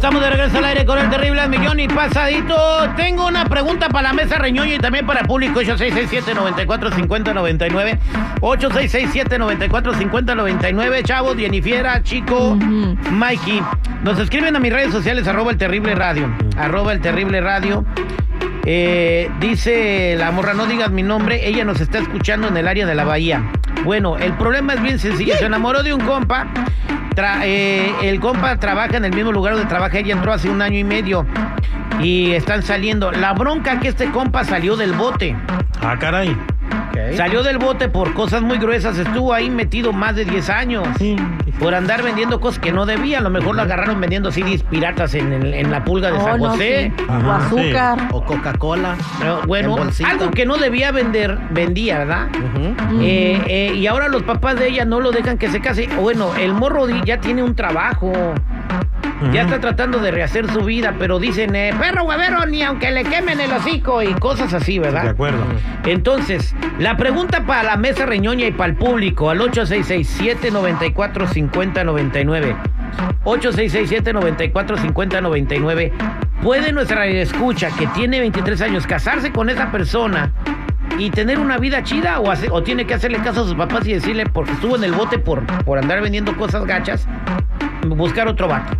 Estamos de regreso al aire con el terrible al millón y pasadito. Tengo una pregunta para la mesa reñoña y también para el público. 8667-945099. 8667-945099. Chavos, Jennifiera, Chico, Mikey. Nos escriben a mis redes sociales, arroba el terrible radio. Arroba el terrible radio. Eh, dice la morra, no digas mi nombre, ella nos está escuchando en el área de la bahía. Bueno, el problema es bien sencillo, se enamoró de un compa, eh, el compa trabaja en el mismo lugar donde trabaja ella, entró hace un año y medio y están saliendo. La bronca que este compa salió del bote. Ah, caray. Salió del bote por cosas muy gruesas, estuvo ahí metido más de 10 años. Por andar vendiendo cosas que no debía, a lo mejor lo agarraron vendiendo CDs piratas en, en- en la pulga de Oh, San no, José. sí. O azúcar. O Coca-Cola. Pero, bueno, algo que no debía vender, vendía, ¿verdad? Eh, eh, y ahora los papás de ella no lo dejan que se case. Bueno, el morro ya tiene un trabajo. Ya está tratando de rehacer su vida, pero dicen, eh, perro huevero, ni aunque le quemen el hocico y cosas así, ¿verdad? De acuerdo. Entonces, la pregunta para la mesa reñoña y para el público, al 866-794-5099. 866-794-5099. ¿Puede nuestra escucha que tiene 23 años casarse con esa persona y tener una vida chida o, hace- o tiene que hacerle caso a sus papás y decirle, porque estuvo en el bote por, por andar vendiendo cosas gachas, buscar otro vato?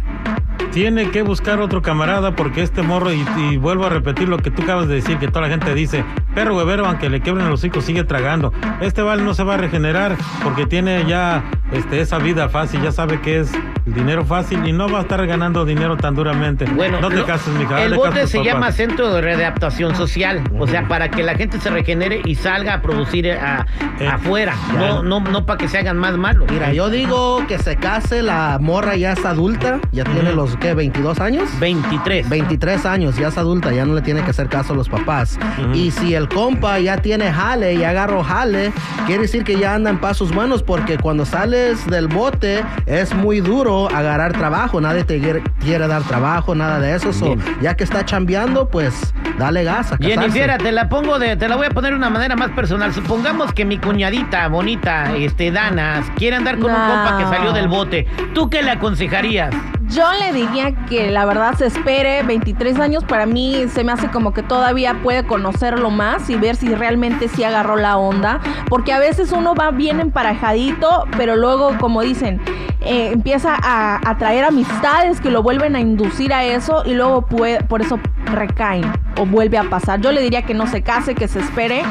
Tiene que buscar otro camarada porque este morro, y, y vuelvo a repetir lo que tú acabas de decir, que toda la gente dice, perro huevero, aunque le quebren los hocico, sigue tragando. Este vale no se va a regenerar porque tiene ya este, esa vida fácil, ya sabe que es dinero fácil y no va a estar ganando dinero tan duramente. Bueno, no te lo- cases, mija. El bote se llama Centro de Readaptación Social, o sea, para que la gente se regenere y salga a producir eh, a- Eh, afuera, ya. no, no, no para que se hagan más malos. Mira, yo digo que se case, la morra ya es adulta, ya tiene los, ¿qué? ¿22 años? 23. 23 años, ya es adulta, ya no le tiene que hacer caso a los papás. Y si el compa ya tiene jale y agarró jale, quiere decir que ya anda en pasos buenos porque cuando sales del bote es muy duro agarrar trabajo, nadie te quiere, quiere dar trabajo, nada de eso. So, ya que está chambeando, pues dale gas a. Jennifer, te la pongo de, te la voy a poner de una manera más personal. Supongamos que mi cuñadita bonita, este Dana, quiere andar con un compa que salió del bote. ¿Tú qué le aconsejarías? Yo le diría que la verdad se espere 23 años. Para mí se me hace como que todavía puede conocerlo más y ver si realmente sí agarró la onda. Porque a veces uno va bien emparejadito, pero luego, como dicen, eh, empieza a atraer amistades que lo vuelven a inducir a eso y luego puede, por eso recaen o vuelve a pasar. Yo le diría que no se case, que se espere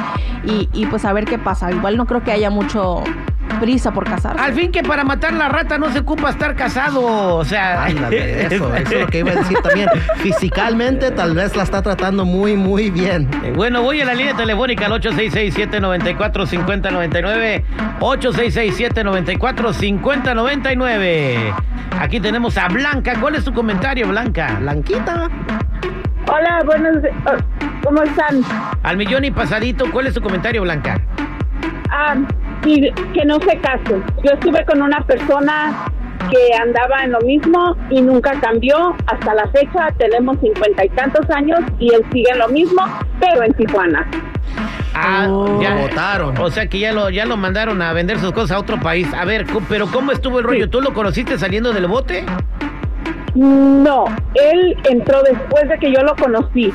y, y pues a ver qué pasa. Igual no creo que haya mucho prisa por casarse. Al fin que para matar la rata no se ocupa estar casado. O sea, Ándale, eso, eso es lo que iba a decir también. Fisicalmente tal vez la está tratando muy, muy bien. Eh, Bueno, voy a la línea telefónica al 866-794-5099. 866-794-5099. Aquí tenemos a Blanca. ¿Cuál es tu comentario, Blanca? Blanquita. Hola, buenos oh, ¿cómo están? Al millón y pasadito, ¿cuál es tu comentario, Blanca? Ah, y que no se casen. Yo estuve con una persona que andaba en lo mismo y nunca cambió. Hasta la fecha tenemos cincuenta y tantos años y él sigue en lo mismo, pero en Tijuana. Ah, Oh. ya Lo votaron. O sea que ya lo, ya lo mandaron a vender sus cosas a otro país. A ver, pero ¿cómo estuvo el rollo? ¿Tú lo conociste saliendo del bote? No, él entró después de que yo lo conocí.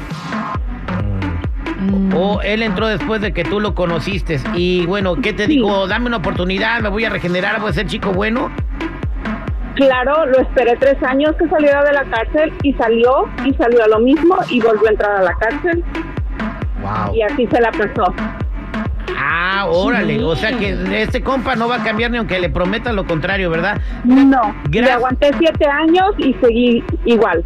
O él entró después de que tú lo conociste. Y bueno, ¿qué te Sí. dijo? Dame una oportunidad, me voy a regenerar, voy a ser chico bueno. Claro, lo esperé tres años que saliera de la cárcel y salió y salió a lo mismo y volvió a entrar a la cárcel Wow. y así se la pasó. Ah, órale. O sea que este compa no va a cambiar ni aunque le prometa lo contrario, ¿verdad? No, le aguanté siete años y seguí igual.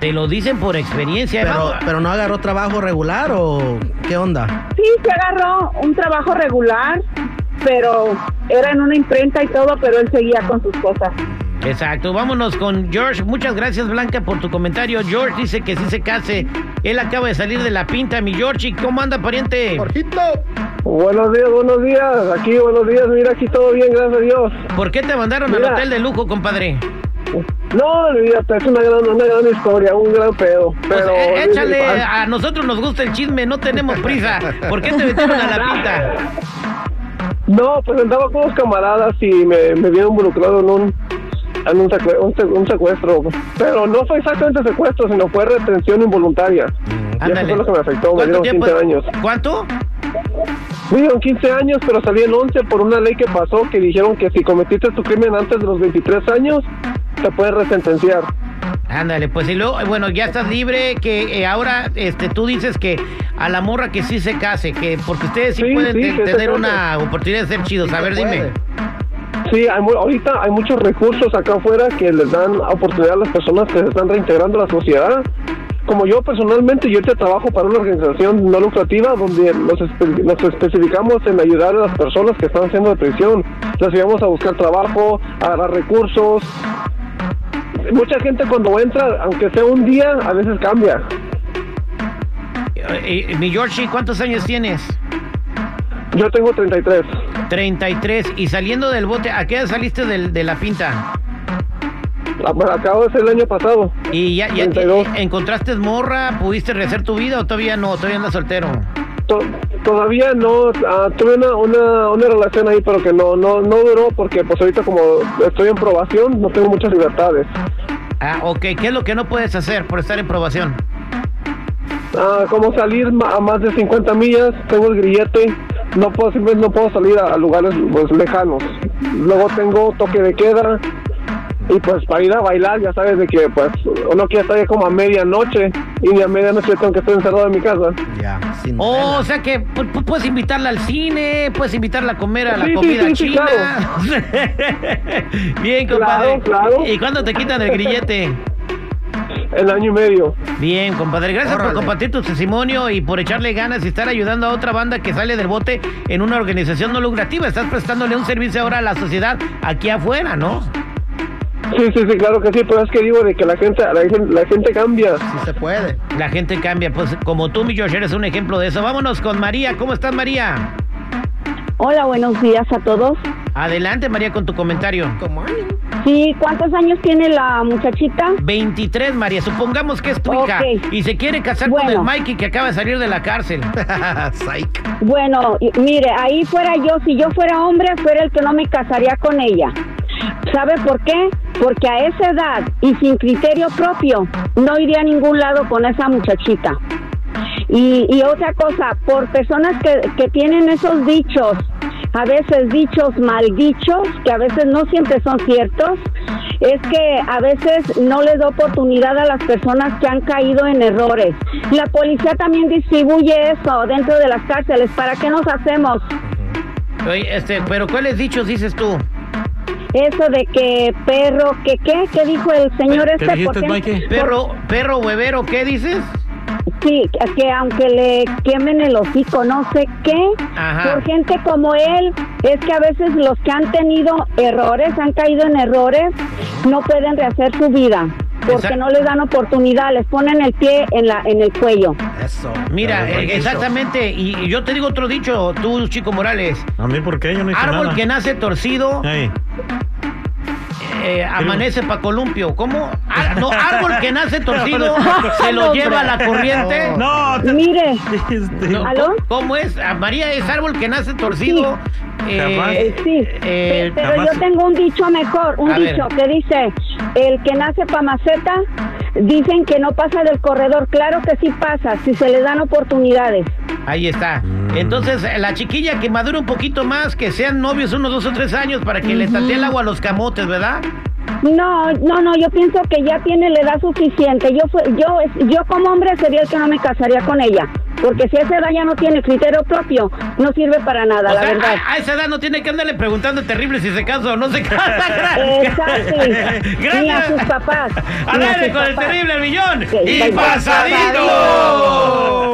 Te lo dicen por experiencia. Pero, pero no agarró trabajo regular o qué onda? Sí, se agarró un trabajo regular, pero era en una imprenta y todo, pero él seguía con sus cosas. Exacto, vámonos con George. Muchas gracias, Blanca, por tu comentario. George dice que sí se case. Él acaba de salir de la pinta, mi George. ¿Y cómo anda, pariente? Buenos días, buenos días. Aquí, buenos días. Mira, aquí todo bien, gracias a Dios. ¿Por qué te mandaron al hotel de lujo, compadre? No, mira, es una gran, una gran historia, un gran pedo. Pero, échale, a nosotros nos gusta el chisme, no tenemos prisa. ¿Por qué te metieron a la pinta? No, pues andaba con los camaradas y me, me vieron involucrado en un en un, secue- un, se- un secuestro. Pero no fue exactamente secuestro, sino fue retención involuntaria. Y eso fue lo que me afectó. Me ¿Cuánto dieron tiempo? 15 años. ¿Cuánto? Me dieron 15 años, pero salí en 11 por una ley que pasó que dijeron que si cometiste tu crimen antes de los 23 años, te puedes resentenciar. Ándale, pues y luego, eh, bueno, ya estás libre, que eh, ahora este, tú dices que a la morra que sí se case, que porque ustedes sí, Sí, pueden sí, te- tener una oportunidad de ser chidos. A ver, dime. Sí, hay mu- ahorita hay muchos recursos acá afuera que les dan oportunidad a las personas que se están reintegrando a la sociedad. Como yo personalmente, yo ahorita trabajo para una organización no lucrativa donde nos, espe- nos especificamos en ayudar a las personas que están siendo de prisión. Les ayudamos a buscar trabajo, a agarrar recursos. Mucha gente cuando entra, aunque sea un día, a veces cambia. Eh, eh, mi Georgie, ¿cuántos años tienes? Yo tengo 33. 33. Y saliendo del bote, ¿a qué edad saliste del- de la pinta? Ah, Acabo de ser el año pasado. ¿Y ya, ya 32. encontraste morra? ¿Pudiste rehacer tu vida o todavía no? ¿Todavía andas soltero? To- todavía no, ah, tuve una, una, una relación ahí, pero que no, no, no duró porque pues ahorita como estoy en probación, no tengo muchas libertades. Ah, ok. ¿Qué es lo que no puedes hacer por estar en probación? Ah, como salir a más de 50 millas, tengo el grillete, no puedo, simplemente no puedo salir a, a lugares pues, lejanos. Luego tengo toque de queda y pues para ir a bailar ya sabes de que pues uno quiere estar ahí como a medianoche y a medianoche tengo que estar encerrado en mi casa. Ya, sin Oh, o sea que pu- pu- puedes invitarla al cine, puedes invitarla a comer a la Sí, comida sí, sí, china. Bien, compadre. Claro, claro. ¿Y cuándo te quitan el grillete? El año y medio. Bien, compadre. Gracias por compartir tu testimonio y por echarle ganas y estar ayudando a otra banda que sale del bote en una organización no lucrativa. Estás prestándole un servicio ahora a la sociedad aquí afuera, ¿no? Sí, sí, sí, claro que sí, pero es que digo de que la gente, la, gente- la gente cambia. Sí se puede. La gente cambia. Pues como tú, mi Josh, eres un ejemplo de eso. Vámonos con María. ¿Cómo estás, María? Hola, buenos días a todos. Adelante, María, con tu comentario. Sí, ¿cuántos años tiene la muchachita? 23, María. Supongamos que es tu hija y se quiere casar con el. Mikey que acaba de salir de la cárcel. Psych. Bueno, mire, ahí fuera yo, si yo fuera hombre, fuera el que no me casaría con ella. ¿Sabe por qué? Porque a esa edad y sin criterio propio, no iría a ningún lado con esa muchachita. Y, otra cosa, por personas que, que tienen esos dichos, a veces dichos maldichos, que a veces no siempre son ciertos, es que a veces no les da oportunidad a las personas que han caído en errores. La policía también distribuye eso dentro de las cárceles. ¿Para qué nos hacemos? Oye, este, pero ¿cuáles dichos dices tú? Eso de que perro, que qué, ¿qué dijo el señor ¿Qué este? dijiste, ¿Por qué? Perro, perro huevero, ¿qué dices? Sí, que aunque le quemen el hocico, no sé qué, Ajá. por gente como él, es que a veces los que han tenido errores, han caído en errores, no pueden rehacer su vida, porque Exacto. no les dan oportunidad, les ponen el pie en la en el cuello. Eso. Mira, eh, exactamente, y, y yo te digo otro dicho, tú, Chico Morales. A mí, ¿por qué? Yo no hice Árbol nada. que nace torcido, Ey, eh, amanece pa' columpio. ¿Cómo? Ah, no, árbol que nace torcido se lo lleva la corriente. No, te- Mire, este, No, ¿Aló? ¿Cómo es? Ah, María es árbol que nace torcido. Jamás. Eh, sí, eh, pe- pero jamás- yo tengo un dicho mejor, un A ver. dicho que dice, el que nace pa' maceta, dicen que no pasa del corredor. Claro que sí pasa, si se le dan oportunidades. Ahí está. Entonces, eh, la chiquilla que madure un poquito más, que sean novios unos dos o tres años para que le tatee el agua a los camotes, ¿verdad? No, no, no, yo pienso que ya tiene la edad suficiente. Yo yo, yo como hombre sería el que no me casaría con ella, porque si a esa edad ya no tiene criterio propio, no sirve para nada, O la sea, verdad. A, a esa edad no tiene que andarle preguntando terrible si se casa o no se casa. Exacto. Ni a sus papás. A con el terrible millón. Sí, y pasadito.